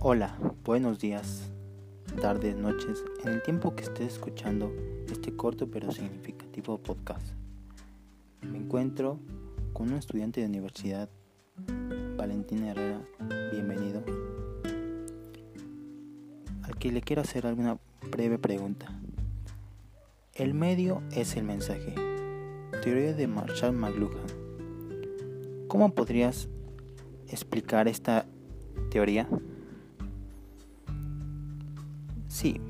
Hola, buenos días, tardes, noches, en el tiempo que estés escuchando este corto pero significativo podcast. Me encuentro con un estudiante de universidad, Valentina Herrera, bienvenido, al que le quiero hacer alguna breve pregunta. El medio es el mensaje. Teoría de Marshall McLuhan. ¿Cómo podrías explicar esta teoría? Sí.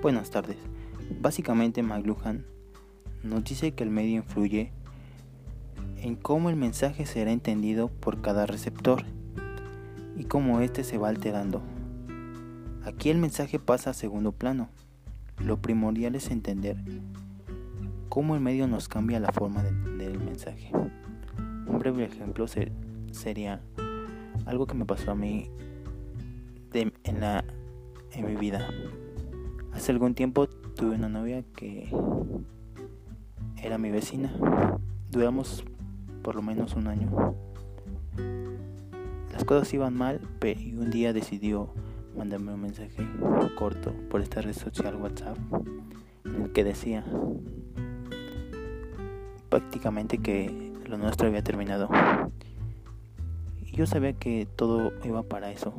Buenas tardes. Básicamente McLuhan nos dice que el medio influye en cómo el mensaje será entendido por cada receptor y cómo éste se va alterando. Aquí el mensaje pasa a segundo plano. Lo primordial es entender cómo el medio nos cambia la forma de entender el mensaje. Un breve ejemplo sería algo que me pasó a mí en la en mi vida. Hace algún tiempo tuve una novia que era mi vecina. Duramos por lo menos un año. Las cosas iban mal y un día decidió mandarme un mensaje corto por esta red social WhatsApp en el que decía prácticamente que lo nuestro había terminado. Yo sabía que todo iba para eso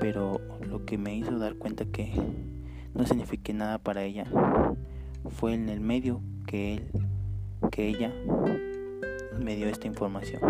pero lo que me hizo dar cuenta que no signifique nada para ella fue en el medio que él, que ella me dio esta información.